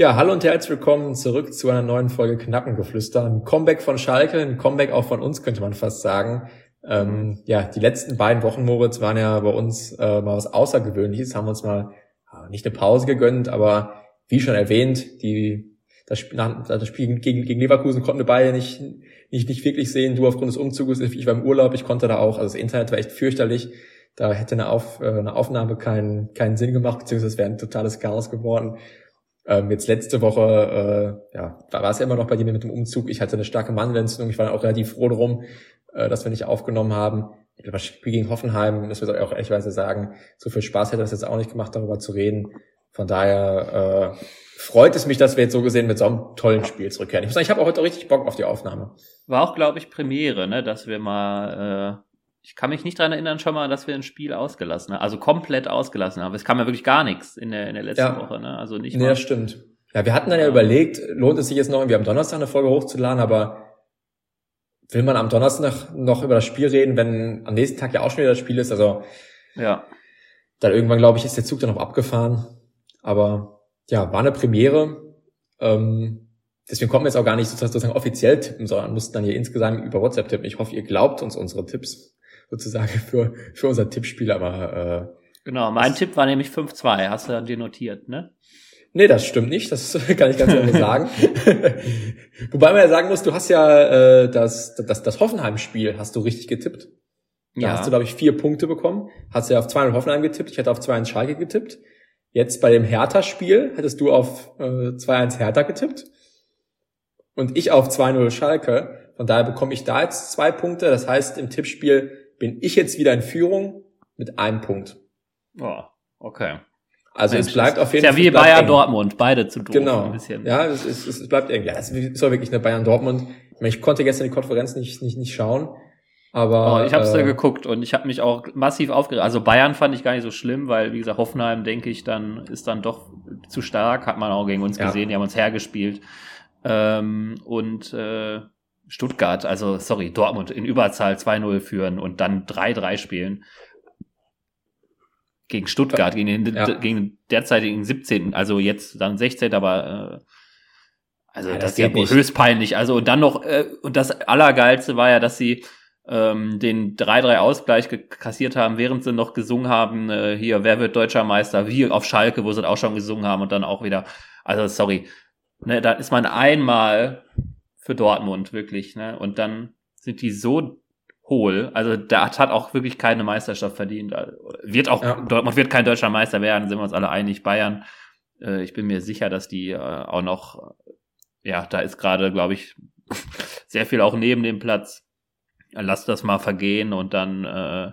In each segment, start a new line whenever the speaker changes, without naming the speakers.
Ja, hallo und herzlich willkommen zurück zu einer neuen Folge Knappengeflüster. Ein Comeback von Schalke, ein Comeback auch von uns, könnte man fast sagen. Ähm, ja, die letzten beiden Wochen, Moritz, waren ja bei uns äh, mal was Außergewöhnliches. Haben uns mal äh, nicht eine Pause gegönnt, aber wie schon erwähnt, die, das Spiel, nach, das Spiel gegen, gegen Leverkusen konnten wir beide nicht, nicht, nicht wirklich sehen. Du aufgrund des Umzuges, ich war im Urlaub, ich konnte da auch. Also das Internet war echt fürchterlich. Da hätte eine, Auf, äh, eine Aufnahme keinen, keinen Sinn gemacht, beziehungsweise es wäre ein totales Chaos geworden. Ähm, jetzt letzte Woche, äh, ja, da war es ja immer noch bei dir mit dem Umzug. Ich hatte eine starke Mandelentzündung. Ich war auch relativ froh drum, äh, dass wir nicht aufgenommen haben. Ich glaube, das Spiel gegen Hoffenheim, das wir auch ehrlichweise sagen, so viel Spaß hätte das jetzt auch nicht gemacht, darüber zu reden. Von daher äh, freut es mich, dass wir jetzt so gesehen mit so einem tollen Spiel zurückkehren. Ich muss sagen, ich habe auch heute richtig Bock auf die Aufnahme.
War auch, glaube ich, Premiere, ne, dass wir mal äh ich kann mich nicht dran erinnern schon mal, dass wir ein Spiel ausgelassen haben, also komplett ausgelassen haben. Es kam ja wirklich gar nichts in der, in der letzten ja. Woche, ne? Also nicht
Nee, das stimmt. Ja, wir hatten dann ja, überlegt, lohnt es sich jetzt noch irgendwie am Donnerstag eine Folge hochzuladen, aber will man am Donnerstag noch über das Spiel reden, wenn am nächsten Tag ja auch schon wieder das Spiel ist? Also
ja.
Dann irgendwann, glaube ich, ist der Zug dann noch abgefahren. Aber ja, war eine Premiere. Ähm, deswegen konnten wir jetzt auch gar nicht sozusagen offiziell tippen, sondern mussten dann hier insgesamt über WhatsApp tippen. Ich hoffe, ihr glaubt uns unsere Tipps sozusagen für, für unser Tippspiel, aber äh,
Genau, mein Tipp war nämlich 5-2, hast du dir notiert, ne?
Nee, das stimmt nicht, das kann ich ganz ehrlich sagen. Wobei man ja sagen muss, du hast ja äh, das, das, das Hoffenheim-Spiel hast du richtig getippt. Da ja. hast du, glaube ich, vier Punkte bekommen. Hast du ja auf 2 Hoffenheim getippt, ich hätte auf 2-1 Schalke getippt. Jetzt bei dem Hertha-Spiel hättest du auf äh, 2-1 Hertha getippt. Und ich auf 2-0 Schalke. Von daher bekomme ich da jetzt zwei Punkte. Das heißt, im Tippspiel bin ich jetzt wieder in Führung mit einem Punkt.
Oh, okay.
Also Mensch, es bleibt auf jeden Fall.
Ist ja wie Bayern eng. Dortmund, beide zu doof.
Genau. Ja, es, ist, es bleibt. Ja, es ist doch wirklich eine Bayern Dortmund. Ich, meine, ich konnte gestern die Konferenz nicht, nicht, nicht schauen. Aber
oh, ich habe es äh, geguckt und ich habe mich auch massiv aufgeregt. Also Bayern fand ich gar nicht so schlimm, weil wie gesagt Hoffenheim denke ich dann ist dann doch zu stark, hat man auch gegen uns ja. gesehen. Die haben uns hergespielt ähm, und äh, Stuttgart, also sorry, Dortmund in Überzahl 2-0 führen und dann 3-3 spielen. Gegen Stuttgart, gegen den, ja. gegen den derzeitigen 17., also jetzt dann 16., aber äh, also ja, das, das ist ja nicht. höchst peinlich. Also und dann noch, äh, und das Allergeilste war ja, dass sie ähm, den 3-3-Ausgleich kassiert haben, während sie noch gesungen haben, äh, hier, wer wird deutscher Meister, wie auf Schalke, wo sie auch schon gesungen haben und dann auch wieder, also sorry, ne, da ist man einmal für Dortmund, wirklich. Ne? Und dann sind die so hohl. Also da hat auch wirklich keine Meisterschaft verdient. Wird auch, ja. Dortmund wird kein deutscher Meister werden, sind wir uns alle einig. Bayern, äh, ich bin mir sicher, dass die äh, auch noch, ja, da ist gerade, glaube ich, sehr viel auch neben dem Platz. Lass das mal vergehen und dann, äh,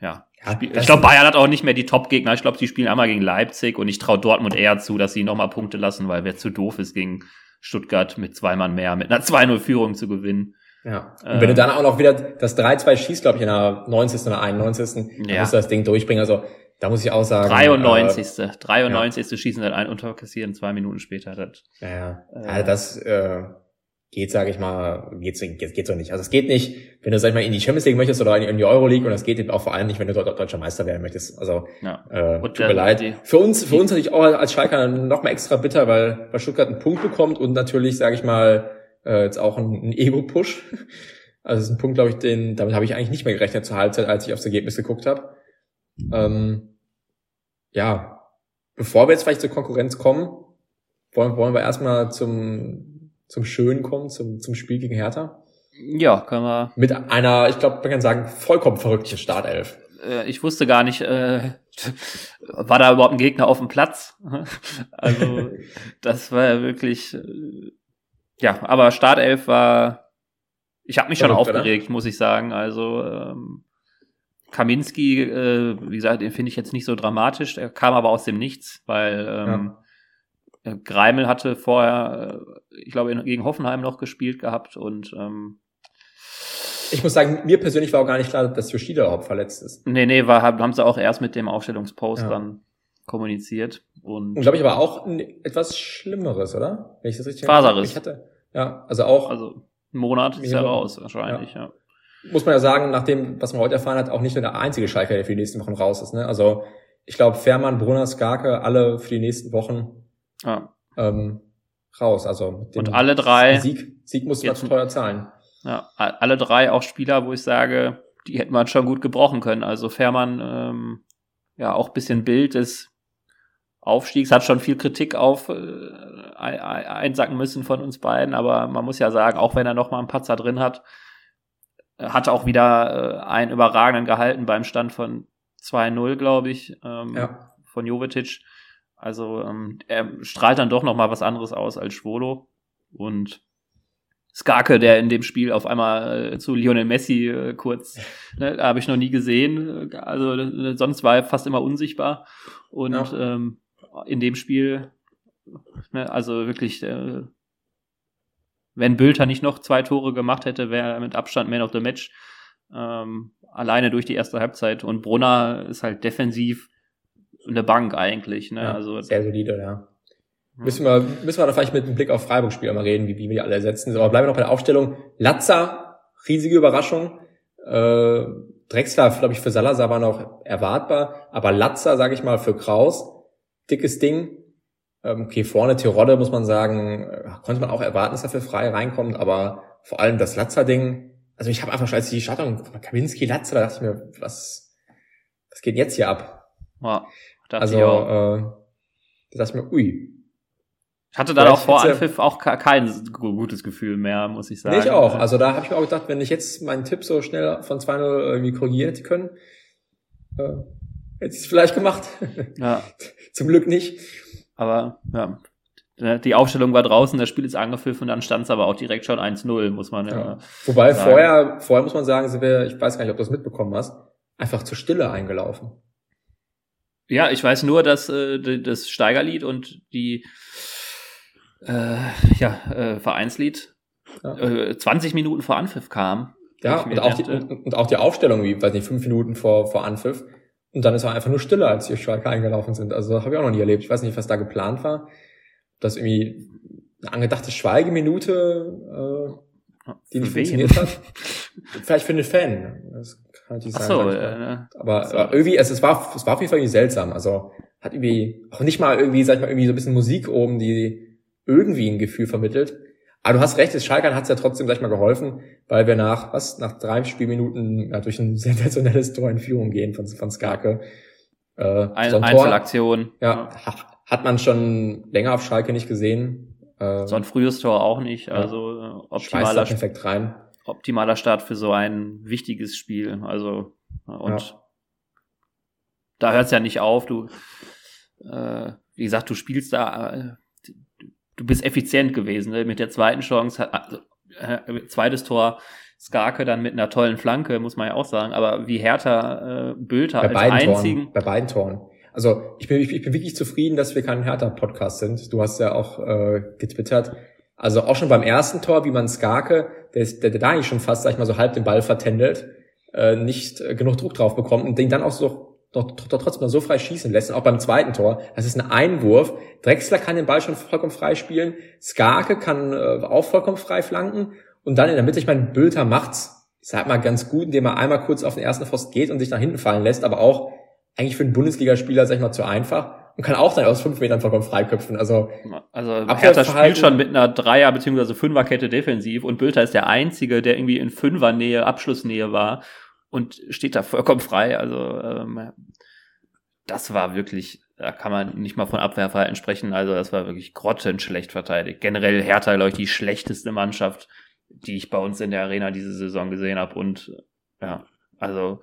ja. ja ich glaube, Bayern hat auch nicht mehr die Top-Gegner. Ich glaube, sie spielen einmal gegen Leipzig und ich traue Dortmund eher zu, dass sie nochmal Punkte lassen, weil wer zu doof ist gegen Stuttgart mit zwei Mann mehr, mit einer 2-0-Führung zu gewinnen.
Ja. Und wenn du dann auch noch wieder das 3-2 schießt, glaube ich, in der 90. oder 91. Ja. dann musst du das Ding durchbringen. Also da muss ich auch sagen.
93. Äh, 93. Ja. schießen dann ein unterkassieren, zwei Minuten später.
Das, ja, ja. Äh, also das äh, geht, sage ich mal, geht, geht, geht so nicht. Also es geht nicht, wenn du, sag ich mal, in die Champions League möchtest oder in die Euro League und das geht auch vor allem nicht, wenn du deutscher Meister werden möchtest. Also ja. äh, tut mir leid. Für uns, für uns natürlich auch als Schalker noch mal extra bitter, weil, weil Stuttgart einen Punkt bekommt und natürlich, sage ich mal, äh, jetzt auch ein, ein Ego-Push. Also das ist ein Punkt, glaube ich, den, damit habe ich eigentlich nicht mehr gerechnet zur Halbzeit, als ich aufs Ergebnis geguckt habe. Ähm, ja, bevor wir jetzt vielleicht zur Konkurrenz kommen, wollen, wollen wir erstmal zum zum Schönen kommen, zum, zum Spiel gegen Hertha?
Ja, können wir.
Mit einer, ich glaube, man kann sagen, vollkommen verrückten Startelf.
Äh, ich wusste gar nicht, äh, war da überhaupt ein Gegner auf dem Platz? also, das war ja wirklich, äh, ja, aber Startelf war, ich habe mich schon Verrückt, aufgeregt, oder? muss ich sagen. Also, ähm, Kaminski, äh, wie gesagt, den finde ich jetzt nicht so dramatisch. Er kam aber aus dem Nichts, weil ähm, ja. Äh, Greimel hatte vorher, äh, ich glaube, gegen Hoffenheim noch gespielt gehabt und ähm,
ich muss sagen, mir persönlich war auch gar nicht klar, dass Yoshida überhaupt verletzt ist.
Nee, nee, war, haben sie auch erst mit dem Aufstellungspost ja. dann kommuniziert. Und,
und glaube ich aber auch etwas Schlimmeres, oder? Wenn ich das richtig
Faserriss.
Ich hatte. Ja, also auch.
Also ein Monat ist ja raus, wahrscheinlich, ja.
ja. Muss man ja sagen, nach dem, was man heute erfahren hat, auch nicht nur der einzige Schalker, der für die nächsten Wochen raus ist. Ne? Also ich glaube, Fährmann, Brunner, Skarke, alle für die nächsten Wochen ja. ähm, raus. Also
und alle drei
Sieg, Sieg du jetzt, teuer zahlen.
Ja, alle drei auch Spieler, wo ich sage, die hätte man schon gut gebrochen können. Also Fährmann, ähm, ja, auch bisschen Bild des Aufstiegs, hat schon viel Kritik auf äh, einsacken müssen von uns beiden, aber man muss ja sagen, auch wenn er noch mal einen Patzer drin hat, hat auch wieder äh, einen überragenden gehalten beim Stand von 2-0, glaube ich, ähm, ja. von Jovetic. Also ähm, er strahlt dann doch noch mal was anderes aus als Schwolo und Skarke, der in dem Spiel auf einmal äh, zu Lionel Messi äh, kurz, ne, habe ich noch nie gesehen. Also äh, sonst war er fast immer unsichtbar. Und ja. ähm, in dem Spiel, ne, also wirklich, äh, wenn Bülter nicht noch zwei Tore gemacht hätte, wäre er mit Abstand Man of the Match. Ähm, alleine durch die erste Halbzeit. Und Brunner ist halt defensiv eine Bank eigentlich. Ne?
Ja,
also,
sehr solide, ja. Müssen wir, müssen wir da vielleicht mit einem Blick auf Freiburg-Spieler mal reden, wie, wie wir die alle ersetzen. Aber bleiben wir noch bei der Aufstellung. Latza, riesige Überraschung. Äh, Drexler, glaube ich, für Salazar war noch erwartbar. Aber Latza, sage ich mal, für Kraus, dickes Ding. Ähm, okay, vorne Tirode, muss man sagen, äh, konnte man auch erwarten, dass er für frei reinkommt. Aber vor allem das Latza-Ding. Also ich habe einfach schon, als die Startung, Kaminski, Latza, da dachte ich mir, was, was geht jetzt hier ab?
Ja,
also, äh, da dachte ich mir, ui,
ich hatte dann auch vor Anpfiff auch kein gutes Gefühl mehr, muss ich sagen.
Nee, ich auch. Also da habe ich mir auch gedacht, wenn ich jetzt meinen Tipp so schnell von 2-0 irgendwie korrigieren hätte können, äh, hätte ich es vielleicht gemacht. Ja. Zum Glück nicht.
Aber ja, die Aufstellung war draußen, das Spiel ist angepfiffen und dann stand es aber auch direkt schon 1-0, muss man ja. ja.
Wobei sagen. vorher, vorher muss man sagen, sind wir, ich weiß gar nicht, ob du das mitbekommen hast, einfach zur Stille eingelaufen.
Ja, ich weiß nur, dass äh, das Steigerlied und die äh, ja, äh, Vereinslied ja. Äh, 20 Minuten vor Anpfiff kam.
Ja, und auch, die, und, auch die Aufstellung, wie, weiß nicht, fünf Minuten vor, vor Anpfiff. Und dann ist er einfach nur stiller, als die Schalke eingelaufen sind. Also habe ich auch noch nie erlebt. Ich weiß nicht, was da geplant war. Das irgendwie eine angedachte Schweigeminute, äh, die nicht funktioniert hat. Vielleicht für einen Fan. Das kann natürlich sein. So, äh, aber, so. aber irgendwie, es, es war, es war auf jeden Fall irgendwie seltsam. Also hat irgendwie auch nicht mal irgendwie, sag ich mal, irgendwie so ein bisschen Musik oben, die irgendwie ein Gefühl vermittelt. Aber du hast recht, das Schalkern hat es ja trotzdem gleich mal geholfen, weil wir nach, was, nach drei Spielminuten ja, durch ein sensationelles Tor in Führung gehen von, von Skarke.
Äh, ein, so ein Einzelaktion.
ja, hat man schon länger auf Schalke nicht gesehen.
Äh, so ein frühes Tor auch nicht, also ja. Äh, optimaler,
perfekt rein.
Optimaler Start für so ein wichtiges Spiel. Also, und ja. da hört es ja nicht auf, du, äh, wie gesagt, du spielst da äh, du bist effizient gewesen ne? mit der zweiten Chance, also, äh, zweites Tor, Skarke dann mit einer tollen Flanke, muss man ja auch sagen, aber wie Hertha äh, Bülter
bei als einzigen. Toren, bei beiden Toren. Also ich bin, ich, bin wirklich zufrieden, dass wir kein Hertha-Podcast sind. Du hast ja auch äh, getwittert. Also auch schon beim ersten Tor, wie man Skarke, der, der, der da eigentlich schon fast, sag ich mal, so halb den Ball vertändelt, äh, nicht äh, genug Druck drauf bekommt und den dann auch so doch, doch trotzdem noch so frei schießen lässt. Und auch beim zweiten Tor, das ist ein Einwurf. Drexler kann den Ball schon vollkommen frei spielen. Skarke kann äh, auch vollkommen frei flanken. Und dann in der Mitte, ich meine, Bülter macht's, ich sag mal, ganz gut, indem er einmal kurz auf den ersten Pfosten geht und sich nach hinten fallen lässt, aber auch eigentlich für einen Bundesligaspieler, sag ich mal, zu einfach und kann auch dann aus fünf Metern vollkommen freiköpfen. Also,
also Hertha spielt schon mit einer Dreier- bzw. Fünferkette defensiv und Bülter ist der Einzige, der irgendwie in Fünfernähe, Abschlussnähe war und steht da vollkommen frei. Also ähm, das war wirklich, da kann man nicht mal von Abwehrverhalten sprechen. Also das war wirklich grottenschlecht verteidigt. Generell Hertha, glaube ich, die schlechteste Mannschaft, die ich bei uns in der Arena diese Saison gesehen habe. Und ja, also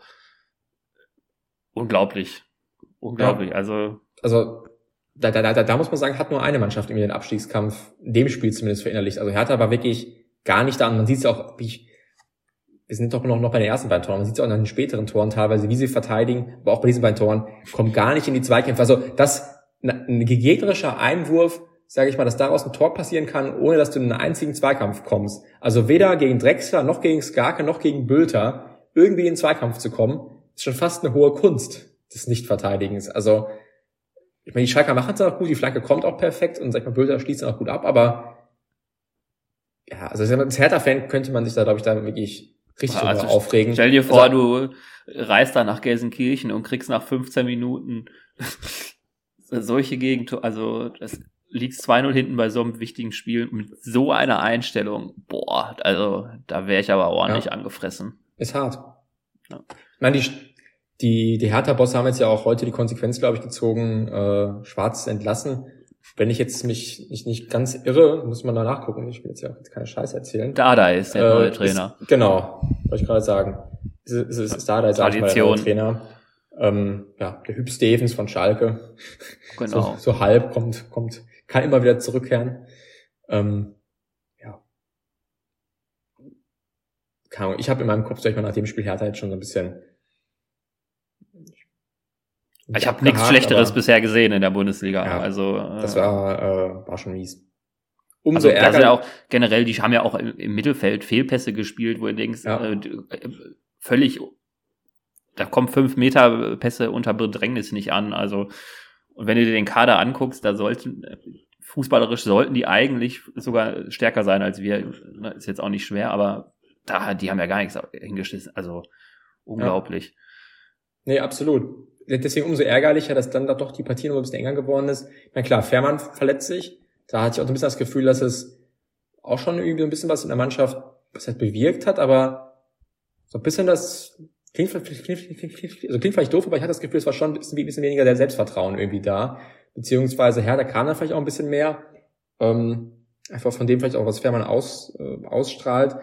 unglaublich. Unglaublich. Ja. Also,
also da, da, da, da muss man sagen, hat nur eine Mannschaft irgendwie den Abstiegskampf, in dem Spiel zumindest verinnerlicht. Also Hertha war wirklich gar nicht da. Und man sieht es ja auch, wie ich, wir sind doch noch, noch bei den ersten beiden Toren, man sieht es auch an den späteren Toren teilweise, wie sie verteidigen, aber auch bei diesen beiden Toren, kommt gar nicht in die Zweikämpfe. Also das, ein gegnerischer Einwurf, sage ich mal, dass daraus ein Tor passieren kann, ohne dass du in einen einzigen Zweikampf kommst. Also weder gegen Drexler, noch gegen Skarke, noch gegen Bülter irgendwie in den Zweikampf zu kommen, ist schon fast eine hohe Kunst des Nichtverteidigens. Also, ich meine, die Schalker machen es auch gut, die Flanke kommt auch perfekt und sag ich mal, Bülter schließt dann auch gut ab, aber ja, also als Hertha-Fan könnte man sich da, glaube ich, da wirklich richtig also, aufregen.
Stell dir vor, also, du reist da nach Gelsenkirchen und kriegst nach 15 Minuten solche Gegentore, also das liegst 2-0 hinten bei so einem wichtigen Spiel mit so einer Einstellung. Boah, also da wäre ich aber ordentlich ja. angefressen.
Ist hart. Ja. Ich meine, die, die, die Hertha-Bosse haben jetzt ja auch heute die Konsequenz, glaube ich, gezogen, äh, Schwarz entlassen. Wenn ich jetzt mich nicht, nicht ganz irre, muss man da nachgucken. Ich will jetzt ja auch jetzt keine Scheiße erzählen.
Dada ist der äh, neue Trainer.
Ist, genau, wollte ich gerade sagen. Es ist, ist, ist Dada, ist der neue Trainer. Ähm, ja, der Hüb Stevens von Schalke. Genau. So, so halb kommt, kommt, kann immer wieder zurückkehren. Ähm, ja. Keine Ahnung, ich habe in meinem Kopf, sag ich mal, nach dem Spiel Hertha jetzt schon so ein bisschen
ich habe nichts Schlechteres bisher gesehen in der Bundesliga. Ja, also
äh, das war äh, war schon mies.
Umso also, ärger. Ja auch generell, die haben ja auch im Mittelfeld Fehlpässe gespielt, wo du denkst, ja. äh, völlig, da kommen fünf Meter Pässe unter Bedrängnis nicht an. Also und wenn du dir den Kader anguckst, da sollten fußballerisch sollten die eigentlich sogar stärker sein als wir. Ist jetzt auch nicht schwer, aber da die haben ja gar nichts hingeschissen. Also unglaublich. Ja.
Nee, absolut deswegen umso ärgerlicher, dass dann da doch die Partie noch ein bisschen enger geworden ist. Na klar, Fährmann verletzt sich. Da hatte ich auch ein bisschen das Gefühl, dass es auch schon irgendwie ein bisschen was in der Mannschaft was halt bewirkt hat, aber so ein bisschen das klingt, klingt, klingt, klingt, also klingt vielleicht doof, aber ich hatte das Gefühl, es war schon ein bisschen, ein bisschen weniger der Selbstvertrauen irgendwie da. Beziehungsweise Herr, kam dann vielleicht auch ein bisschen mehr. Ähm, einfach von dem vielleicht auch, was Fährmann aus, äh, ausstrahlt.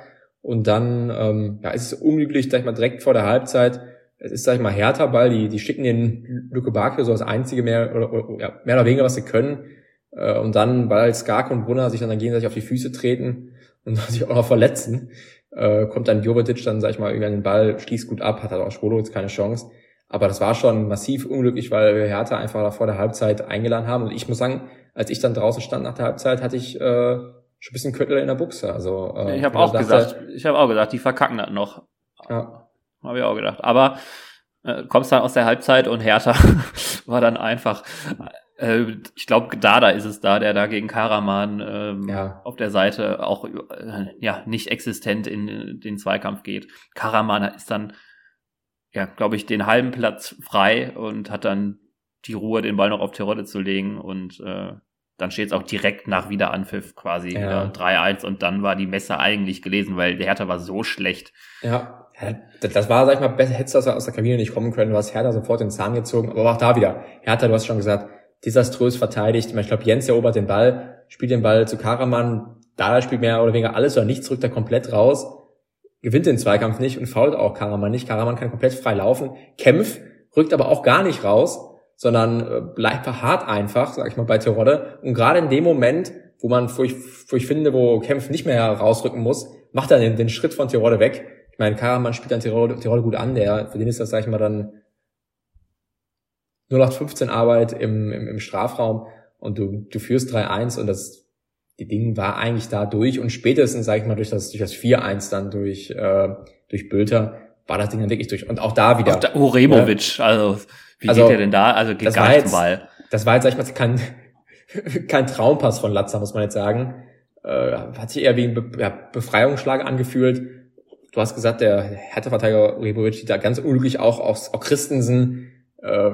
Und dann ähm, ja, ist es unglücklich, sag ich mal, direkt vor der Halbzeit es ist, sag ich mal, härter Ball, die, die schicken den Luke Bakio so als einzige mehr oder, oder ja, mehr oder weniger, was sie können. Äh, und dann, weil Skark und Brunner sich dann, dann gegenseitig auf die Füße treten und sich auch noch verletzen, äh, kommt dann Jovetic dann, sag ich mal, über den Ball, schließt gut ab, hat halt auch Schwolo jetzt keine Chance. Aber das war schon massiv unglücklich, weil wir Hertha einfach da vor der Halbzeit eingeladen haben. Und ich muss sagen, als ich dann draußen stand nach der Halbzeit, hatte ich äh, schon ein bisschen Köttel in der Buchse. Also
äh, ich habe auch dachte, gesagt, ich habe auch gesagt, die verkacken das noch. Ja. Habe ich auch gedacht. Aber äh, kommst dann aus der Halbzeit und Hertha war dann einfach, äh, ich glaube, Dada ist es da, der da gegen Karaman ähm, ja. auf der Seite auch äh, ja nicht existent in den Zweikampf geht. Karaman ist dann, ja, glaube ich, den halben Platz frei und hat dann die Ruhe, den Ball noch auf Terodde zu legen und äh, dann steht es auch direkt nach Wiederanpfiff quasi ja. äh, 3-1 und dann war die Messe eigentlich gelesen, weil der Hertha war so schlecht.
Ja, das war, sag ich mal, besser, hättest du aus der Kabine nicht kommen können, du hast Hertha sofort den Zahn gezogen, aber auch da wieder. Hertha, du hast schon gesagt, desaströs verteidigt. Ich glaube, Jens erobert den Ball, spielt den Ball zu Karaman, Dada spielt mehr oder weniger alles oder nichts, rückt er komplett raus, gewinnt den Zweikampf nicht und fault auch Karaman nicht. Karaman kann komplett frei laufen, kämpft, rückt aber auch gar nicht raus, sondern äh, bleibt verharrt einfach, sag ich mal, bei Terodde. Und gerade in dem Moment, wo man, wo ich, wo ich finde, wo Kempf nicht mehr rausrücken muss, macht er den, den Schritt von Terodde weg meine, Karaman spielt dann Tirol, Tirol gut an, der, für den ist das, sag ich mal, dann 0815 Arbeit im, im, im Strafraum und du, du führst 3-1 und das, die Ding war eigentlich da durch und spätestens, sag ich mal, durch das, durch das 4-1 dann durch, äh, durch Bülter war das Ding dann wirklich durch. Und auch da wieder. Auch da,
Uremovic, äh, also, wie also, geht der denn da? Also, geht gar nicht zum Ball.
Das war jetzt, sag ich mal, kein, kein Traumpass von Latza, muss man jetzt sagen. Äh, hat sich eher wie ein Be ja, Befreiungsschlag angefühlt du hast gesagt, der Hertha-Verteidiger Rebovic da ganz unglücklich auch aus auch Christensen, äh,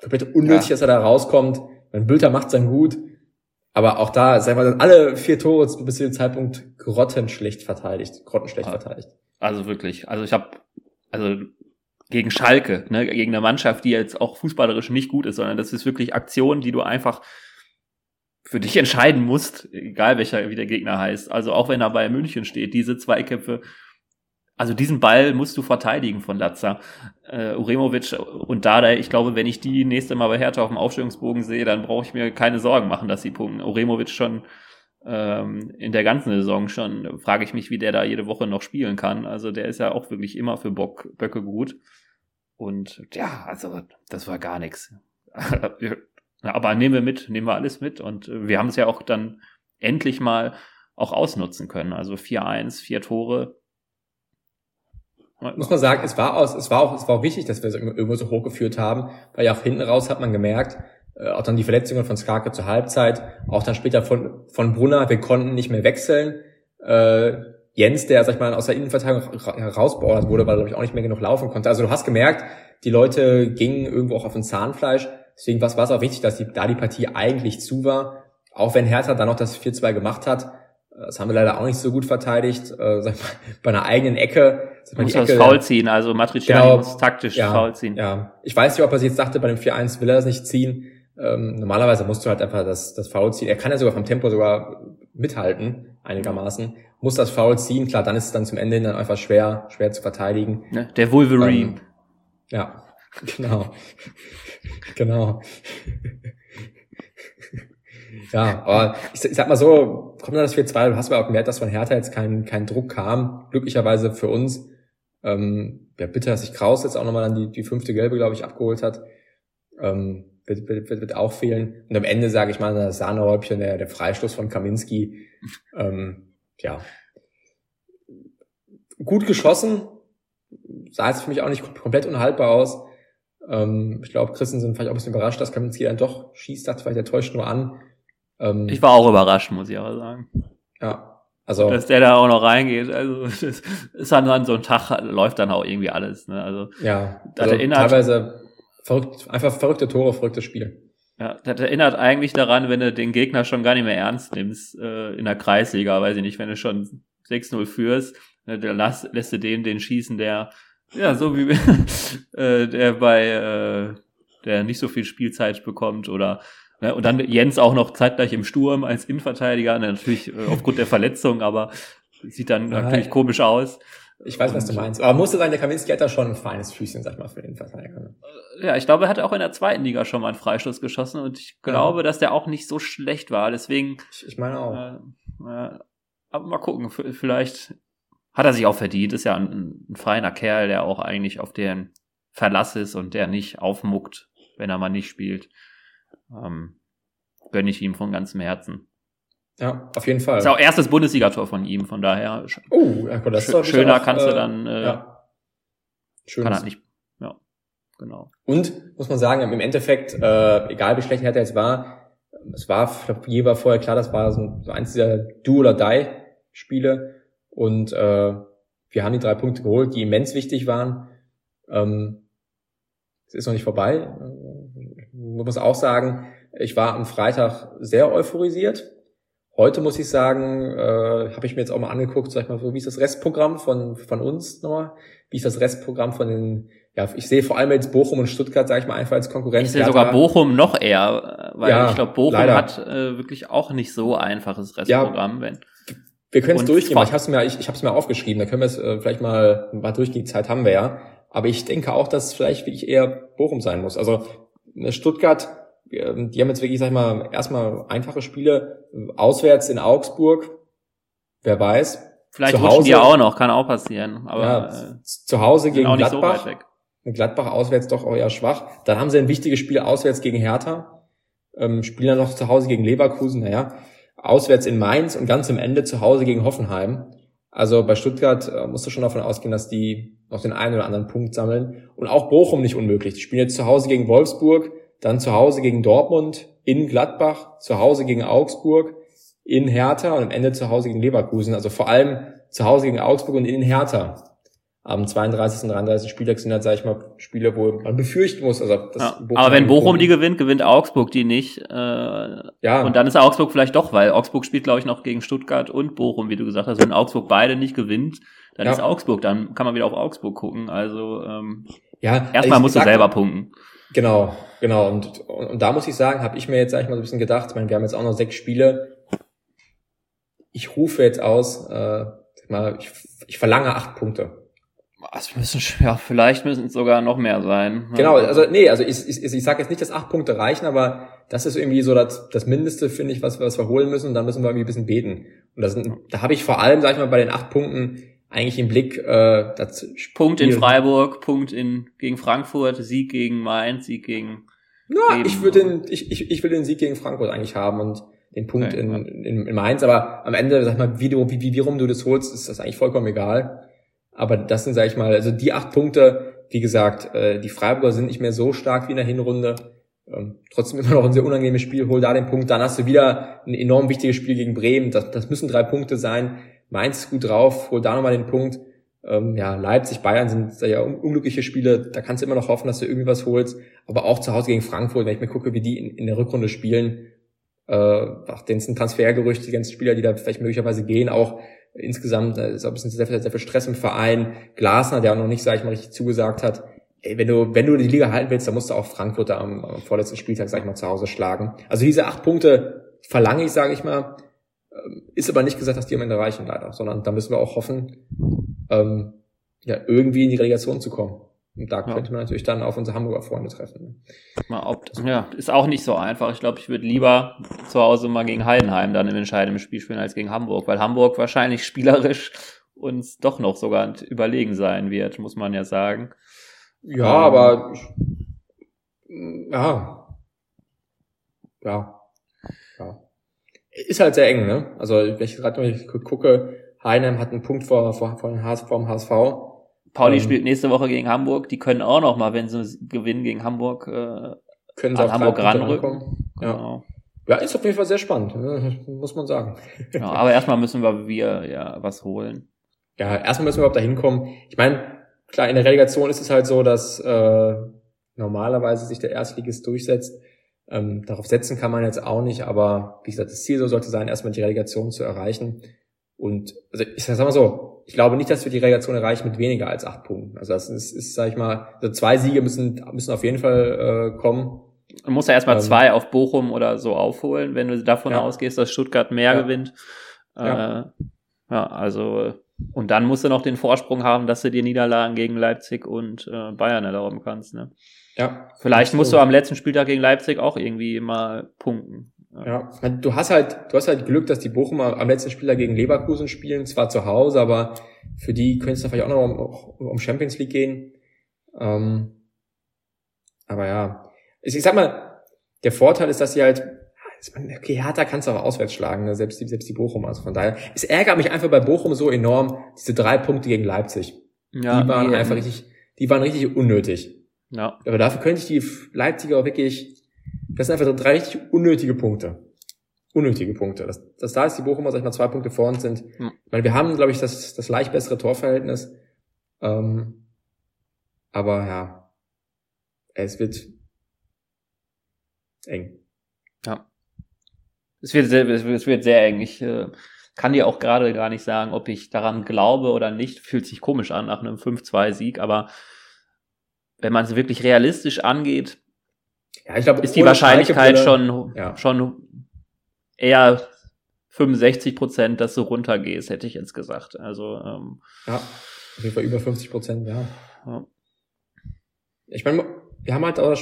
komplett unnötig, ja. dass er da rauskommt. Mein Bülter macht dann gut. Aber auch da, sagen wir, alle vier Tore bis zu dem Zeitpunkt grottenschlecht verteidigt, grottenschlecht also, verteidigt.
Also wirklich, also ich habe, also gegen Schalke, ne, gegen eine Mannschaft, die jetzt auch fußballerisch nicht gut ist, sondern das ist wirklich Aktion, die du einfach für dich entscheiden musst, egal welcher wie der Gegner heißt. Also auch wenn er bei München steht, diese Zweikämpfe also diesen Ball musst du verteidigen von Latza. Äh, Uremovic und Dada, ich glaube, wenn ich die nächste Mal bei Hertha auf dem Aufstellungsbogen sehe, dann brauche ich mir keine Sorgen machen, dass sie punkten. Uremovic schon ähm, in der ganzen Saison schon, frage ich mich, wie der da jede Woche noch spielen kann. Also der ist ja auch wirklich immer für Bock, Böcke gut. Und ja, also das war gar nichts. Aber nehmen wir mit, nehmen wir alles mit. Und wir haben es ja auch dann endlich mal auch ausnutzen können. Also 4-1, vier Tore,
muss man sagen, es war aus, es war auch, es war auch wichtig, dass wir es irgendwo so hochgeführt haben, weil ja auch hinten raus hat man gemerkt, äh, auch dann die Verletzungen von Skarke zur Halbzeit, auch dann später von, von Brunner, wir konnten nicht mehr wechseln. Äh, Jens, der, sag ich mal, aus der Innenverteidigung herausbeordert wurde, weil er, glaube ich, auch nicht mehr genug laufen konnte. Also du hast gemerkt, die Leute gingen irgendwo auch auf ein Zahnfleisch. Deswegen war es auch wichtig, dass die, da die Partie eigentlich zu war. auch wenn Hertha dann noch das 4-2 gemacht hat, das haben wir leider auch nicht so gut verteidigt. Äh, sag mal, bei einer eigenen Ecke.
Sag mal, muss das Foul ziehen, also Matriciani genau, muss taktisch
ja,
Foul ziehen.
Ja, ich weiß nicht, ob er sich jetzt dachte, bei dem 4-1 will er das nicht ziehen. Ähm, normalerweise musst du halt einfach das, das Foul ziehen. Er kann ja sogar vom Tempo sogar mithalten, einigermaßen. Muss das Foul ziehen, klar, dann ist es dann zum Ende hin dann einfach schwer, schwer zu verteidigen.
Ne, der Wolverine. Ähm,
ja, genau. genau. Ja, aber ich, ich sag mal so, kommt dann das 4-2, du hast aber auch gemerkt, dass von Hertha jetzt kein, kein Druck kam. Glücklicherweise für uns. Ähm, ja, bitte, dass sich Kraus jetzt auch nochmal dann die, die fünfte Gelbe, glaube ich, abgeholt hat. Ähm, wird, wird, wird, wird auch fehlen. Und am Ende, sage ich mal, das Sahnehäubchen, der, der Freistoß von Kaminski. Ähm, ja. Gut geschossen. Sah jetzt für mich auch nicht komplett unhaltbar aus. Ähm, ich glaube, Christen sind vielleicht auch ein bisschen überrascht, dass Kaminski dann doch schießt, dachte vielleicht, der täuscht nur an.
Ähm, ich war auch überrascht, muss ich aber sagen.
Ja. Also,
dass der da auch noch reingeht, also das ist dann an so einem Tag läuft dann auch irgendwie alles. Ne? Also
ja, also erinnert, teilweise verrückt, einfach verrückte Tore, verrücktes Spiel.
Ja, das erinnert eigentlich daran, wenn du den Gegner schon gar nicht mehr ernst nimmst äh, in der Kreisliga, weiß ich nicht, wenn du schon 6-0 führst, ne, dann lässt, lässt du den den schießen, der ja so wie äh, der bei äh, der nicht so viel Spielzeit bekommt oder Ne? Und dann Jens auch noch zeitgleich im Sturm als Innenverteidiger, ne? natürlich äh, aufgrund der Verletzung, aber sieht dann Nein. natürlich komisch aus.
Ich weiß, was du meinst. Aber musste sein, der Kaminski hat da schon ein feines Füßchen, sag ich mal, für den Verteidiger. Ne?
Äh, ja, ich glaube, er hat auch in der zweiten Liga schon mal einen Freistoß geschossen und ich glaube, ja. dass der auch nicht so schlecht war. Deswegen.
Ich, ich meine auch. Äh,
äh, aber mal gucken, vielleicht hat er sich auch verdient. Ist ja ein, ein feiner Kerl, der auch eigentlich auf den Verlass ist und der nicht aufmuckt, wenn er mal nicht spielt ähm, gönne ich ihm von ganzem Herzen.
Ja, auf jeden Fall.
Das ist auch erstes Bundesligator von ihm, von daher.
Oh, ja, das
sch schöner auch, kannst du äh, dann. Äh, ja. Schön. Kann er nicht. Ja, genau.
Und muss man sagen, im Endeffekt, äh, egal wie schlecht er jetzt war, es war je war vorher klar, das war so, so eins dieser Do oder Die Spiele und äh, wir haben die drei Punkte geholt, die immens wichtig waren. Ähm, es ist noch nicht vorbei muss auch sagen, ich war am Freitag sehr euphorisiert. Heute muss ich sagen, äh, habe ich mir jetzt auch mal angeguckt, sag ich mal, so wie ist das Restprogramm von von uns nochmal? Wie ist das Restprogramm von den? Ja, ich sehe vor allem jetzt Bochum und Stuttgart, sage ich mal, einfach als Konkurrenz. Ich
sehe sogar Bochum noch eher, weil ja, ich glaube, Bochum leider. hat äh, wirklich auch nicht so einfaches Restprogramm. Ja, wenn
wir können es durchgehen. Ich habe es mir, ich, ich habe es mir aufgeschrieben. Da können wir es äh, vielleicht mal mal durchgehen. Die Zeit haben wir ja. Aber ich denke auch, dass es vielleicht wirklich eher Bochum sein muss. Also Stuttgart, ähm, die haben jetzt wirklich, sag ich mal, erstmal einfache Spiele. Auswärts in Augsburg, wer weiß.
Vielleicht zu Hause, die auch noch, kann auch passieren. Aber ja,
äh, zu Hause gegen Gladbach. So Gladbach auswärts doch auch eher schwach. Dann haben sie ein wichtiges Spiel auswärts gegen Hertha. Ähm, spielen dann noch zu Hause gegen Leverkusen, naja. Auswärts in Mainz und ganz am Ende zu Hause gegen Hoffenheim. Also bei Stuttgart äh, musst du schon davon ausgehen, dass die noch den einen oder anderen Punkt sammeln. Und auch Bochum nicht unmöglich. Die spielen jetzt zu Hause gegen Wolfsburg, dann zu Hause gegen Dortmund, in Gladbach, zu Hause gegen Augsburg, in Hertha und am Ende zu Hause gegen Leverkusen. Also vor allem zu Hause gegen Augsburg und in Hertha. Am 32. und 33. Spieltag sind halt, sag ich mal, Spiele, wo man befürchten muss. Also das
ja, aber wenn Bochum die gewinnt, gewinnt Augsburg die nicht. Äh, ja. Und dann ist Augsburg vielleicht doch, weil Augsburg spielt, glaube ich, noch gegen Stuttgart und Bochum, wie du gesagt hast. Wenn Augsburg beide nicht gewinnt, dann ja. ist Augsburg, dann kann man wieder auf Augsburg gucken. Also ähm, ja, erstmal musst du selber punkten.
Genau, genau. Und, und, und da muss ich sagen, habe ich mir jetzt, sag ich mal, so ein bisschen gedacht, ich meine, wir haben jetzt auch noch sechs Spiele. Ich rufe jetzt aus, äh, mal, ich, ich verlange acht Punkte.
Es müssen, ja, vielleicht müssen es sogar noch mehr sein.
Genau, also nee, also ich, ich, ich sage jetzt nicht, dass acht Punkte reichen, aber das ist irgendwie so das, das Mindeste, finde ich, was wir, was wir holen müssen. Und dann müssen wir irgendwie ein bisschen beten. Und das, sind, da habe ich vor allem, sag ich mal, bei den acht Punkten eigentlich im Blick. Äh,
das Punkt in Freiburg, Punkt in gegen Frankfurt, Sieg gegen Mainz, Sieg gegen.
Ja, ich würde den, ich, ich, ich will den Sieg gegen Frankfurt eigentlich haben und den Punkt okay, in, in, in Mainz. Aber am Ende, sag mal, wie, du, wie, wie, wie rum du das holst, ist das eigentlich vollkommen egal. Aber das sind, sag ich mal, also die acht Punkte, wie gesagt, äh, die Freiburger sind nicht mehr so stark wie in der Hinrunde. Ähm, trotzdem immer noch ein sehr unangenehmes Spiel, hol da den Punkt, dann hast du wieder ein enorm wichtiges Spiel gegen Bremen. Das, das müssen drei Punkte sein. Mainz ist gut drauf, hol da nochmal den Punkt. Ähm, ja, Leipzig, Bayern sind ja unglückliche Spiele, da kannst du immer noch hoffen, dass du irgendwie was holst. Aber auch zu Hause gegen Frankfurt, wenn ich mir gucke, wie die in, in der Rückrunde spielen, äh, nach den Transfergerüchte, die ganzen Spieler, die da vielleicht möglicherweise gehen, auch insgesamt ist auch ein bisschen sehr, sehr, sehr viel Stress im Verein. Glasner, der auch noch nicht, sag ich mal, richtig zugesagt hat. Ey, wenn du, wenn du die Liga halten willst, dann musst du auch Frankfurt am, am vorletzten Spieltag, sag ich mal, zu Hause schlagen. Also diese acht Punkte verlange ich, sage ich mal. Ähm, ist aber nicht gesagt, dass die am Ende reichen, leider, sondern da müssen wir auch hoffen, ähm, ja, irgendwie in die Relegation zu kommen. Und da könnte ja. man natürlich dann auf unsere Hamburger Freunde treffen.
Mal ob, ja, ist auch nicht so einfach. Ich glaube, ich würde lieber zu Hause mal gegen Heidenheim dann im entscheidenden Spiel spielen als gegen Hamburg, weil Hamburg wahrscheinlich spielerisch uns doch noch sogar überlegen sein wird, muss man ja sagen.
Ja, ähm, aber ja. Ja. Ja. Ist halt sehr eng, ne? Also, wenn ich gerade gucke, Heidenheim hat einen Punkt vor, vor, vor dem HSV
Pauli ähm, spielt nächste Woche gegen Hamburg. Die können auch noch mal, wenn sie gewinnen gegen Hamburg, äh,
können sie an Hamburg ranrücken. Ja. Genau. ja, ist auf jeden Fall sehr spannend, ne? muss man sagen.
Ja, aber erstmal müssen wir, wir ja was holen.
Ja, erstmal müssen wir überhaupt da hinkommen. Ich meine, klar, in der Relegation ist es halt so, dass äh, normalerweise sich der Erstligist durchsetzt. Ähm, darauf setzen kann man jetzt auch nicht, aber wie gesagt, das Ziel sollte sein, erstmal die Relegation zu erreichen. Und also ich sag mal so, ich glaube nicht, dass wir die Relegation erreichen mit weniger als acht Punkten. Also das ist, ist sag ich mal, also zwei Siege müssen, müssen auf jeden Fall äh, kommen.
Man muss ja erstmal ähm, zwei auf Bochum oder so aufholen, wenn du davon ja. ausgehst, dass Stuttgart mehr ja. gewinnt. Äh, ja. ja, also und dann musst du noch den Vorsprung haben, dass du dir Niederlagen gegen Leipzig und äh, Bayern erlauben kannst. Ne? Ja. Vielleicht musst du am letzten Spieltag gegen Leipzig auch irgendwie mal punkten.
Ja, du hast halt, du hast halt Glück, dass die Bochumer am letzten Spieler gegen Leverkusen spielen, zwar zu Hause, aber für die könnte es vielleicht auch noch um, um Champions League gehen. Ähm, aber ja, ich, ich sag mal, der Vorteil ist, dass sie halt, okay, Hertha kannst du auch auswärts schlagen, ne? selbst, die, selbst die Bochum. Also von daher, es ärgert mich einfach bei Bochum so enorm, diese drei Punkte gegen Leipzig. Ja, die waren einfach richtig, die waren richtig unnötig. Ja. Aber dafür könnte ich die Leipziger auch wirklich das sind einfach drei richtig unnötige Punkte. Unnötige Punkte. Das, das da ist die Bochumer, sag ich mal, zwei Punkte vor uns sind. Hm. Ich meine, wir haben, glaube ich, das, das leicht bessere Torverhältnis. Ähm, aber ja, es wird eng.
Ja. Es wird sehr, es wird sehr eng. Ich äh, kann dir auch gerade gar nicht sagen, ob ich daran glaube oder nicht. Fühlt sich komisch an nach einem 5-2-Sieg, aber wenn man es wirklich realistisch angeht, ja, ich glaube, ist die Wahrscheinlichkeit schon, ja. schon eher 65 Prozent, dass du runtergehst, hätte ich jetzt gesagt. Also ähm,
ja, auf jeden Fall über 50 Prozent, ja. ja. Ich meine, wir haben halt auch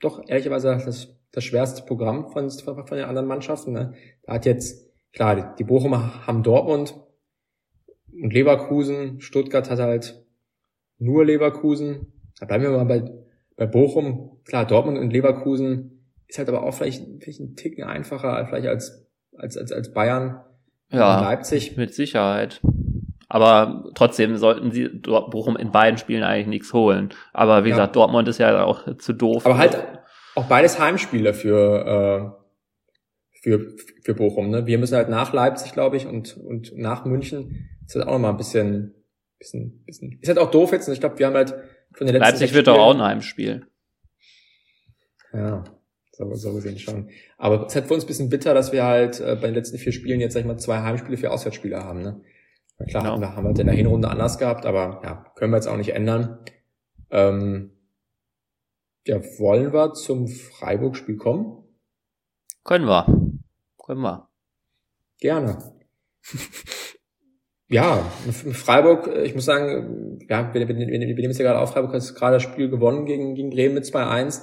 doch ehrlicherweise das, das schwerste Programm von, von den anderen Mannschaften. Ne? Da hat jetzt, klar, die Bochumer haben Dortmund und Leverkusen, Stuttgart hat halt nur Leverkusen. Da bleiben wir mal bei bei Bochum, klar, Dortmund und Leverkusen ist halt aber auch vielleicht, vielleicht ein Ticken einfacher, vielleicht als, als, als, als Bayern
ja, Leipzig. Mit Sicherheit. Aber trotzdem sollten sie Bochum in beiden Spielen eigentlich nichts holen. Aber wie ja. gesagt, Dortmund ist ja auch zu doof.
Aber halt auch beides Heimspiele für, äh, für, für Bochum. Ne? Wir müssen halt nach Leipzig, glaube ich, und, und nach München. Das ist halt auch nochmal ein bisschen, bisschen, bisschen. Ist halt auch doof jetzt. Und ich glaube, wir haben halt
von den letzten Leipzig wird doch auch ein Heimspiel.
Ja, so, so gesehen schon. Aber es ist halt für uns ein bisschen bitter, dass wir halt äh, bei den letzten vier Spielen jetzt, sag ich mal, zwei Heimspiele für Auswärtsspieler haben. Ne? Klar, genau. haben wir, haben wir halt in der Hinrunde anders gehabt, aber ja, können wir jetzt auch nicht ändern. Ähm, ja, wollen wir zum Freiburg-Spiel kommen?
Können wir. Können wir.
Gerne. Ja, Freiburg, ich muss sagen, ja, wir, wir, wir, wir nehmen es ja gerade auf, Freiburg hat gerade das Spiel gewonnen gegen, gegen Bremen mit 2-1.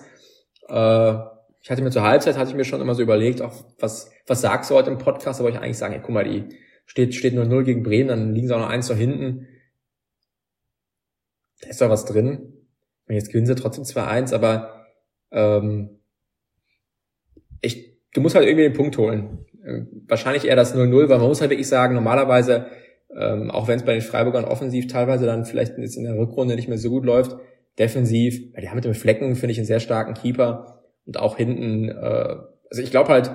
Äh, ich hatte mir zur Halbzeit, hatte ich mir schon immer so überlegt, auch was, was sagst du heute im Podcast, aber ich eigentlich sagen, ey, guck mal, die steht, steht 0-0 gegen Bremen, dann liegen sie auch noch eins da hinten. Da ist doch was drin. Jetzt gewinnen sie trotzdem 2-1, aber ähm, ich, du musst halt irgendwie den Punkt holen. Äh, wahrscheinlich eher das 0-0, weil man muss halt wirklich sagen, normalerweise ähm, auch wenn es bei den Freiburgern offensiv teilweise dann vielleicht jetzt in der Rückrunde nicht mehr so gut läuft, defensiv, ja, die haben mit dem Flecken, finde ich, einen sehr starken Keeper und auch hinten, äh, also ich glaube halt,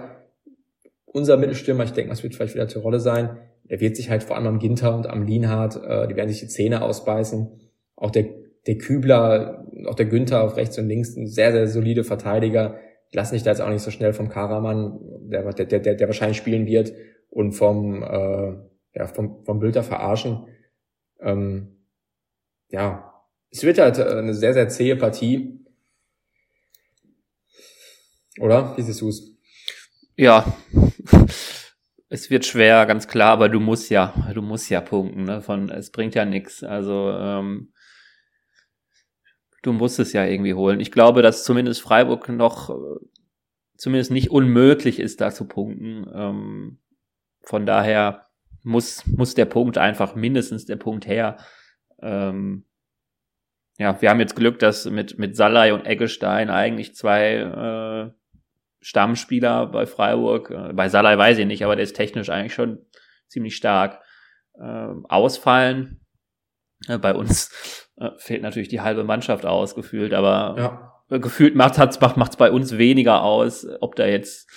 unser Mittelstürmer, ich denke, das wird vielleicht wieder zur Rolle sein, der wird sich halt vor allem am Ginter und am Lienhardt, äh, die werden sich die Zähne ausbeißen. Auch der, der Kübler, auch der Günther auf rechts und links, ein sehr, sehr solide Verteidiger. Die lassen sich da jetzt auch nicht so schnell vom Karaman der, der, der, der wahrscheinlich spielen wird und vom, äh, ja, vom, vom Bilder verarschen. Ähm, ja, es wird halt eine sehr, sehr zähe Partie. Oder? Wie siehst du es?
Ja, es wird schwer, ganz klar, aber du musst ja, du musst ja punkten, ne? Von es bringt ja nichts. Also ähm, du musst es ja irgendwie holen. Ich glaube, dass zumindest Freiburg noch zumindest nicht unmöglich ist, da zu punkten. Ähm, von daher muss, muss der Punkt einfach mindestens der Punkt her. Ähm, ja, wir haben jetzt Glück, dass mit, mit Salai und Eggestein eigentlich zwei äh, Stammspieler bei Freiburg, äh, bei Salai weiß ich nicht, aber der ist technisch eigentlich schon ziemlich stark, äh, ausfallen. Äh, bei uns äh, fehlt natürlich die halbe Mannschaft ausgefühlt, aber ja gefühlt macht hat's macht macht's bei uns weniger aus, ob da jetzt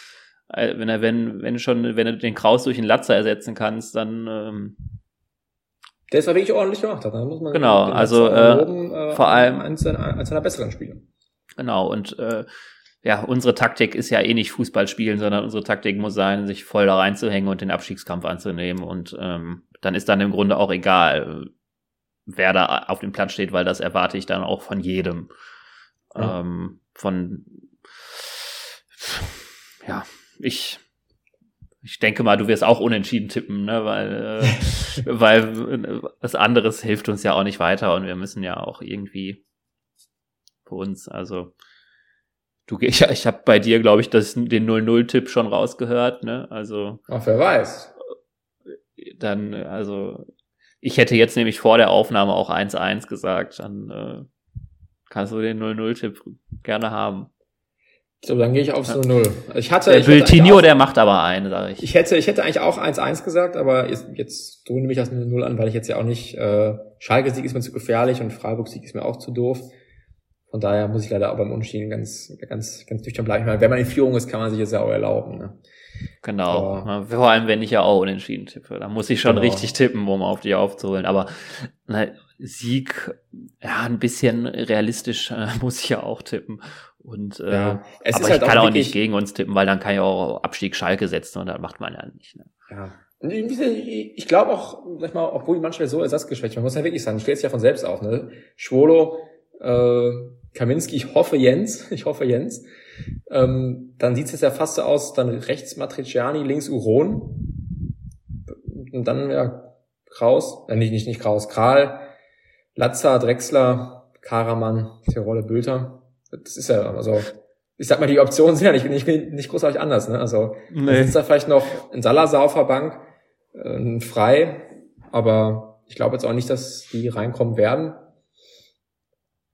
äh, wenn er wenn wenn schon wenn du den Kraus durch den Latzer ersetzen kannst, dann ähm,
der ist ja wirklich ordentlich gemacht hat, dann
muss man genau also äh, loben, äh, vor allem
eins seiner, eins seiner besseren Spiele.
Genau und äh, ja, unsere Taktik ist ja eh nicht Fußball spielen, sondern unsere Taktik muss sein, sich voll da reinzuhängen und den Abstiegskampf anzunehmen. Und ähm, dann ist dann im Grunde auch egal, wer da auf dem Platz steht, weil das erwarte ich dann auch von jedem. Ja. Ähm, von ja, ich ich denke mal, du wirst auch unentschieden tippen, ne? weil, äh, weil was anderes hilft uns ja auch nicht weiter und wir müssen ja auch irgendwie für uns, also du ich, ich habe bei dir, glaube ich, das, den 0-0-Tipp schon rausgehört, ne? Also.
Ach, wer weiß.
Dann, also, ich hätte jetzt nämlich vor der Aufnahme auch 1-1 gesagt, dann äh, kannst du den 0-0-Tipp gerne haben.
So, dann gehe ich aufs 0-0. Ich hatte,
der Biltinho, der macht aber einen, sage ich.
Ich hätte, ich hätte eigentlich auch 1-1 gesagt, aber jetzt, jetzt drehen mich das 0-0 an, weil ich jetzt ja auch nicht, äh, Schalke-Sieg ist mir zu gefährlich und Freiburg-Sieg ist mir auch zu doof. Von daher muss ich leider auch beim Unentschieden ganz, ganz, ganz nüchtern bleiben. Meine, wenn man in Führung ist, kann man sich das ja auch erlauben. Ne?
Genau. Aber, Vor allem, wenn ich ja auch unentschieden tippe. Da muss ich schon genau. richtig tippen, um auf die aufzuholen. Aber na, Sieg, ja, ein bisschen realistisch äh, muss ich ja auch tippen. Und äh, ja, es aber ich halt kann auch, auch nicht gegen uns tippen, weil dann kann ich auch Abstieg Schalke setzen und dann macht man ja nicht. Ne?
Ja. Ich glaube auch, sag ich mal, obwohl die Mannschaft so ersatzgeschwächt, man muss ja wirklich sagen, stellt sich ja von selbst auf, ne? Schwolo, äh, Kaminski, ich hoffe Jens, ich hoffe Jens. Ähm, dann sieht es ja fast so aus, dann rechts Matriciani, links Uron. Und dann ja Kraus, äh, nicht, nicht, nicht Kraus, Kral, Latza, Drexler, Karaman, Tirole, Bülter. Das ist ja, also, ich sag mal, die Optionen sind ja nicht, nicht, nicht großartig anders, ne? Also, nee. ist da vielleicht noch ein Salazar auf der Bank, äh, Frei, aber ich glaube jetzt auch nicht, dass die reinkommen werden.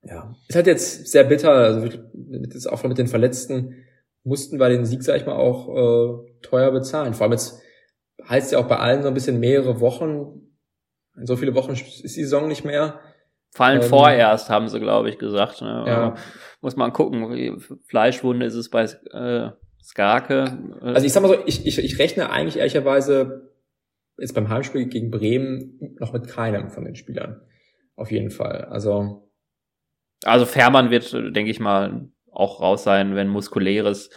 Ja, ist halt jetzt sehr bitter, also mit, jetzt auch mit den Verletzten mussten wir den Sieg, sag ich mal, auch äh, teuer bezahlen. Vor allem jetzt heißt ja auch bei allen so ein bisschen mehrere Wochen. So viele Wochen ist die Saison nicht mehr.
Fallen ähm, vorerst, haben sie, glaube ich, gesagt. Ne? Ja. Muss man gucken. Wie Fleischwunde ist es bei äh, Skarke.
Also ich sag mal so, ich, ich, ich rechne eigentlich ehrlicherweise jetzt beim Heimspiel gegen Bremen noch mit keinem von den Spielern. Auf jeden Fall. Also
also Fährmann wird, denke ich mal, auch raus sein, wenn muskuläres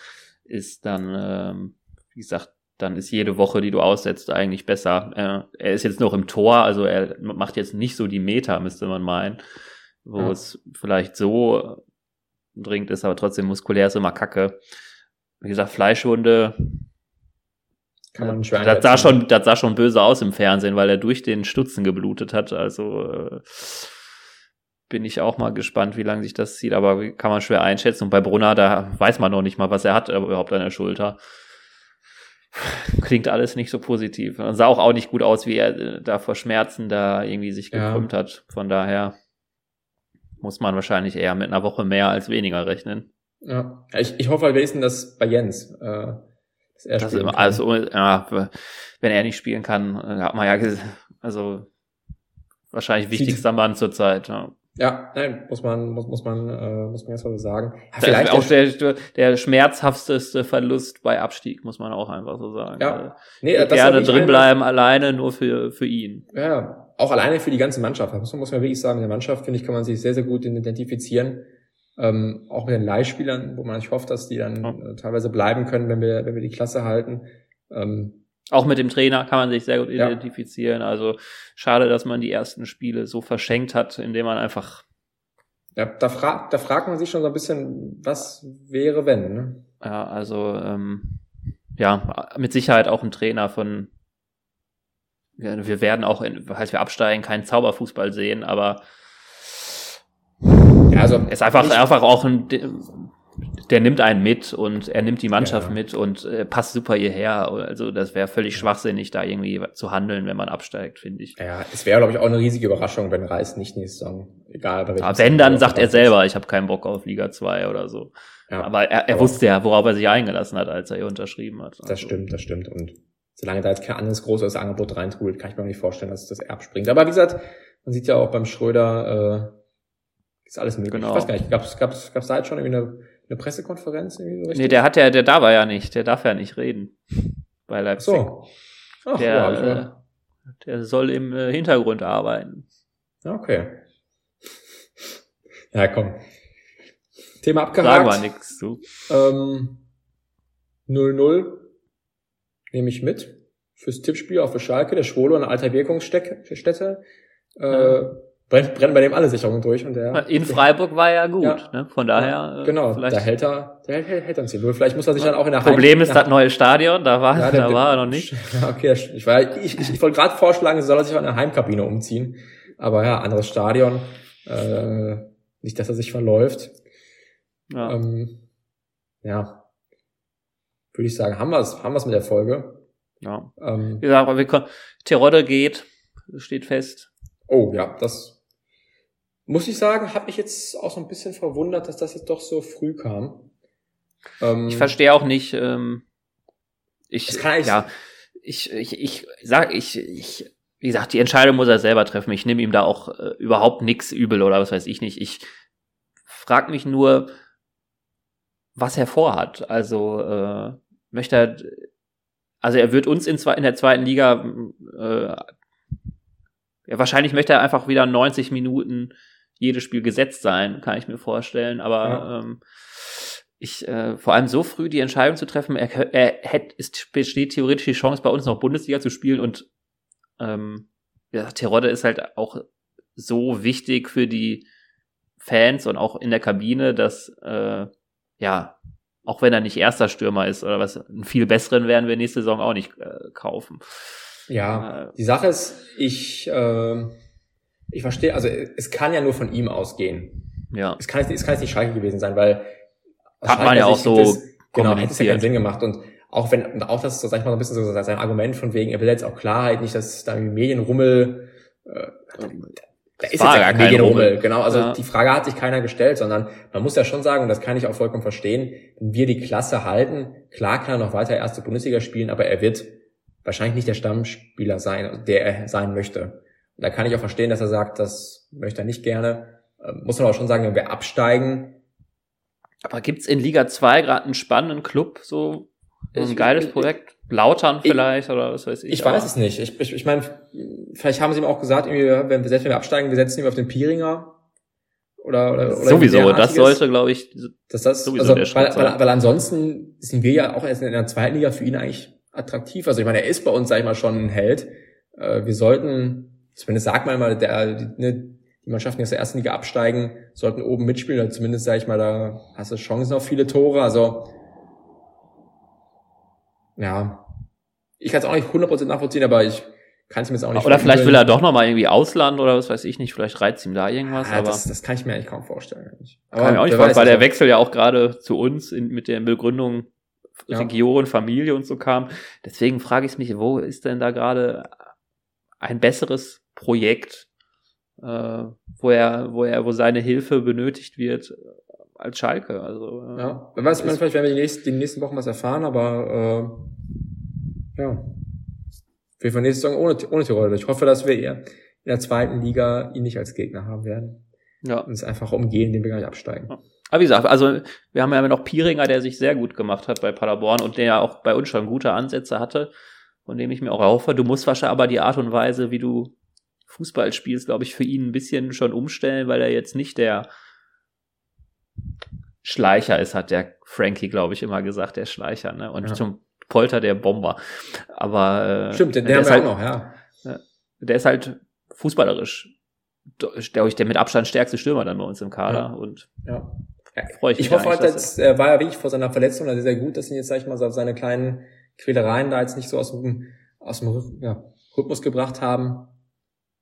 ist, dann, ähm, wie gesagt, dann ist jede Woche, die du aussetzt, eigentlich besser. Äh, er ist jetzt noch im Tor, also er macht jetzt nicht so die Meter, müsste man meinen, wo ja. es vielleicht so dringend ist, aber trotzdem muskulär ist immer kacke. Wie gesagt, Fleischwunde. Kann man schwer das sah schon, das sah schon böse aus im Fernsehen, weil er durch den Stutzen geblutet hat. Also äh, bin ich auch mal gespannt, wie lange sich das zieht, aber kann man schwer einschätzen. Und bei Brunner, da weiß man noch nicht mal, was er hat überhaupt an der Schulter. Klingt alles nicht so positiv. Und sah auch, auch nicht gut aus, wie er äh, da vor Schmerzen da irgendwie sich gekrümmt ja. hat. Von daher muss man wahrscheinlich eher mit einer Woche mehr als weniger rechnen.
Ja, ich, ich hoffe halt wenigstens, dass bei Jens, äh,
dass er das immer, also, ja, wenn er nicht spielen kann, äh, hat man ja, also wahrscheinlich wichtigster Mann zur Zeit. Ja.
Ja, nein, muss man, muss, muss man, äh, muss man jetzt mal so sagen.
Ja, vielleicht auch der, der schmerzhafteste Verlust bei Abstieg, muss man auch einfach so sagen.
Ja.
Nee, das gerne drinbleiben, alleine nur für, für ihn.
Ja, auch alleine für die ganze Mannschaft. Muss man, muss man wirklich sagen, in der Mannschaft, finde ich, kann man sich sehr, sehr gut identifizieren. Ähm, auch mit den Leihspielern, wo man nicht hofft, dass die dann ja. äh, teilweise bleiben können, wenn wir, wenn wir die Klasse halten. Ähm,
auch mit dem Trainer kann man sich sehr gut identifizieren. Ja. Also schade, dass man die ersten Spiele so verschenkt hat, indem man einfach.
Ja, da, fra da fragt man sich schon so ein bisschen, was wäre, wenn. Ne?
Ja, also ähm, ja, mit Sicherheit auch ein Trainer von. Ja, wir werden auch, in, falls wir absteigen, keinen Zauberfußball sehen, aber ja, also ist einfach, einfach auch ein der nimmt einen mit und er nimmt die Mannschaft ja. mit und äh, passt super hierher. Also das wäre völlig schwachsinnig, da irgendwie zu handeln, wenn man absteigt, finde ich.
Ja, es wäre, glaube ich, auch eine riesige Überraschung, wenn Reis nicht nächste Saison, egal
bei welchem Wenn, dann sagt er selber, ich habe keinen Bock auf Liga 2 oder so. Ja, aber er, er aber wusste ja, worauf er sich eingelassen hat, als er hier unterschrieben hat.
Also. Das stimmt, das stimmt. Und solange da jetzt kein anderes großes Angebot reintrudelt, kann ich mir auch nicht vorstellen, dass das Erb springt. Aber wie gesagt, man sieht ja auch beim Schröder, äh, ist alles möglich. Genau. Ich weiß gar nicht, gab es gab's, gab's da jetzt schon irgendwie eine eine Pressekonferenz?
Irgendwie so nee, der hat ja, der da war ja nicht, der darf ja nicht reden bei Leipzig. So. Ach, der, ja, äh, der soll im äh, Hintergrund arbeiten.
Okay. Ja, komm. Thema abgehakt.
Sagen wir nichts zu.
Ähm, 0-0 nehme ich mit. Fürs Tippspiel auf für Schalke, der Schwolo, eine alter Wirkungsstätte. Äh, ja brennt, brennen bei dem alle Sicherungen durch. Und der,
In Freiburg war ja gut, ja, ne? von daher. Ja,
äh, genau, da hält er, der hält, hält er uns hier. Vielleicht muss er sich dann auch in der
Problem Heim, ist das neue Stadion, da war, ja, der, da war er noch nicht.
Okay, ich, war, ich, ich, ich wollte gerade vorschlagen, soll er sich auch in der Heimkabine umziehen. Aber ja, anderes Stadion. Äh, nicht, dass er sich verläuft. Ja. Ähm, ja. Würde ich sagen, haben wir es haben wir's mit der Folge.
Ja. Ähm, Wie gesagt, wir können, Terodde geht, steht fest.
Oh ja, das muss ich sagen, habe mich jetzt auch so ein bisschen verwundert, dass das jetzt doch so früh kam.
Ähm, ich verstehe auch nicht. Ähm, ich ja, ich ich ich sag ich ich wie gesagt, die Entscheidung muss er selber treffen. Ich nehme ihm da auch äh, überhaupt nix übel oder was weiß ich nicht. Ich frag mich nur, was er vorhat. Also äh, möchte er, also er wird uns in, in der zweiten Liga, äh, ja, wahrscheinlich möchte er einfach wieder 90 Minuten jedes Spiel gesetzt sein, kann ich mir vorstellen. Aber ja. ähm, ich äh, vor allem so früh die Entscheidung zu treffen, er, er hätte, es besteht theoretisch die Chance, bei uns noch Bundesliga zu spielen und ähm, ja, Terodde ist halt auch so wichtig für die Fans und auch in der Kabine, dass äh, ja, auch wenn er nicht erster Stürmer ist oder was, einen viel besseren werden wir nächste Saison auch nicht äh, kaufen.
Ja, äh, die Sache ist, ich äh, ich verstehe, also es kann ja nur von ihm ausgehen. Ja. Es kann, es kann jetzt nicht Schalke gewesen sein, weil
hat man ja auch so
das, genau, hätte es ja keinen Sinn gemacht und auch wenn und auch das, sag ich mal, so ein bisschen so sein Argument von wegen, er will jetzt auch Klarheit, nicht, dass da Medienrummel äh, da ist jetzt ja kein Medienrummel, genau. Also ja. die Frage hat sich keiner gestellt, sondern man muss ja schon sagen, und das kann ich auch vollkommen verstehen, wenn wir die Klasse halten, klar kann er noch weiter erste Bundesliga spielen, aber er wird wahrscheinlich nicht der Stammspieler sein, der er sein möchte. Da kann ich auch verstehen, dass er sagt, das möchte er nicht gerne. Ähm, muss man aber schon sagen, wenn wir absteigen.
Aber gibt's in Liga 2 gerade einen spannenden Club, so ein ich, geiles ich, Projekt? Lautern vielleicht ich, oder was weiß ich.
Ich weiß es nicht. Ich, ich, ich meine, vielleicht haben sie ihm auch gesagt, wenn wir selbst wenn wir absteigen, wir setzen ihn auf den Piringer. Oder, oder, oder
sowieso, das sollte, glaube ich,
dass das, sowieso also, weil, weil, weil ansonsten sind wir ja auch erst in der zweiten Liga für ihn eigentlich attraktiv. Also ich meine, er ist bei uns, sag ich mal, schon ein Held. Äh, wir sollten zumindest sagt man mal, der, die, ne, die Mannschaften, die aus der ersten Liga absteigen, sollten oben mitspielen. Oder zumindest, sage ich mal, da hast du Chancen auf viele Tore. Also, ja, ich kann es auch nicht 100% nachvollziehen, aber ich kann es mir jetzt auch nicht
Oder vielleicht will er doch nochmal irgendwie Ausland oder was weiß ich nicht, vielleicht reizt ihm da irgendwas. Ja,
aber das, das kann ich mir eigentlich kaum vorstellen.
Aber kann ich auch nicht vorstellen, weil der Wechsel ja auch gerade zu uns in, mit der Begründung ja. Region, Familie und so kam. Deswegen frage ich mich, wo ist denn da gerade ein besseres Projekt, äh, wo er, wo er, wo seine Hilfe benötigt wird äh, als Schalke. Also
äh, ja, wer weiß, man, vielleicht werden wir die nächsten, die nächsten Wochen was erfahren, aber äh, ja, wir von nächste Saison ohne, ohne Tirol. Ich hoffe, dass wir eher in der zweiten Liga ihn nicht als Gegner haben werden. Ja. Und es einfach umgehen, indem wir gar nicht absteigen. Ja.
Aber wie gesagt, also wir haben ja noch Piringer, der sich sehr gut gemacht hat bei Paderborn und der ja auch bei uns schon gute Ansätze hatte von dem ich mir auch erhoffe. Du musst wahrscheinlich aber die Art und Weise, wie du Fußball spielst, glaube ich, für ihn ein bisschen schon umstellen, weil er jetzt nicht der Schleicher ist, hat der Frankie, glaube ich, immer gesagt, der Schleicher, ne? Und ja. zum Polter der Bomber. Aber
äh, Stimmt, den der, der ist halt, auch noch, ja.
Der ist halt fußballerisch, glaube ich, der mit Abstand stärkste Stürmer dann bei uns im Kader. Ja. Und
ja. Freue ich, mich ich hoffe halt, dass, er war ja wirklich vor seiner Verletzung also sehr gut, dass ihn jetzt, sag ich mal, so seine kleinen Quälereien da jetzt nicht so aus dem, aus dem ja, Rhythmus gebracht haben.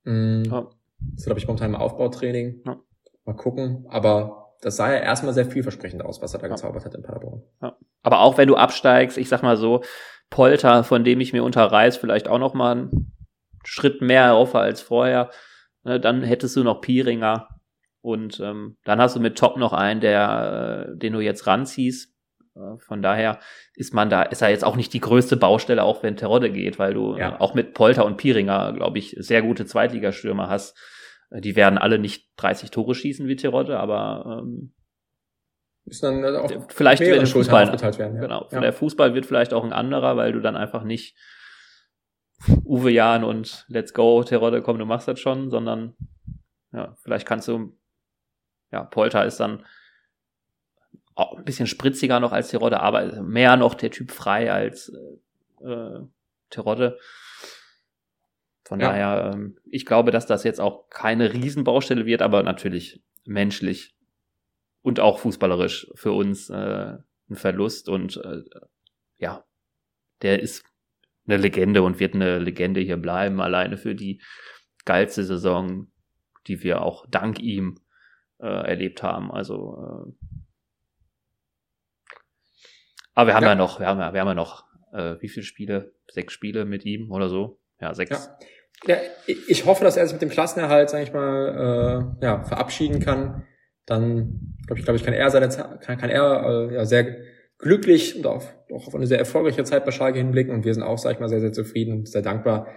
Mhm. Ja. Das ist, glaube ich, momentan im Aufbautraining. Ja. Mal gucken. Aber das sah ja erstmal sehr vielversprechend aus, was er da ja. gezaubert hat in Paderborn.
Ja. Aber auch wenn du absteigst, ich sag mal so, Polter, von dem ich mir unter Reis vielleicht auch noch mal einen Schritt mehr erhoffe als vorher, ne, dann hättest du noch Pieringer und ähm, dann hast du mit Top noch einen, der, äh, den du jetzt ranziehst. Von daher ist man da, ist er jetzt auch nicht die größte Baustelle, auch wenn Terodde geht, weil du ja. äh, auch mit Polter und Pieringer, glaube ich, sehr gute Zweitligastürmer hast. Äh, die werden alle nicht 30 Tore schießen wie Terodde, aber ähm,
ist dann äh, auch
vielleicht
wird
der Fußball werden, ja. genau. Ja. Der Fußball wird vielleicht auch ein anderer, weil du dann einfach nicht Uwe Jahn und Let's Go Terodde, komm, du machst das schon, sondern ja, vielleicht kannst du ja, Polter ist dann auch ein bisschen spritziger noch als Terodde, aber mehr noch der Typ frei als äh, Terodde. Von ja. daher, ähm, ich glaube, dass das jetzt auch keine Riesenbaustelle wird, aber natürlich menschlich und auch fußballerisch für uns äh, ein Verlust und äh, ja, der ist eine Legende und wird eine Legende hier bleiben, alleine für die geilste Saison, die wir auch dank ihm äh, erlebt haben. Also äh, aber wir haben ja, ja noch, wir haben ja, wir haben ja noch äh, wie viele Spiele? Sechs Spiele mit ihm oder so? Ja, sechs.
Ja. ja ich hoffe, dass er sich mit dem Klassenerhalt, sag ich mal, äh, ja, verabschieden kann. Dann, glaube ich, glaube ich, kann er seine kann, kann er äh, ja sehr glücklich und auf, auch auf eine sehr erfolgreiche Zeit bei Schalke hinblicken und wir sind auch, sag ich mal, sehr, sehr zufrieden und sehr dankbar.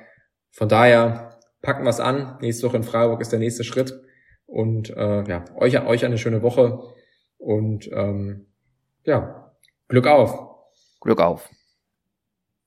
Von daher packen wir es an. Nächste Woche in Freiburg ist der nächste Schritt. Und äh, ja, euch, euch eine schöne Woche und ähm, ja, Glück auf.
Glück auf.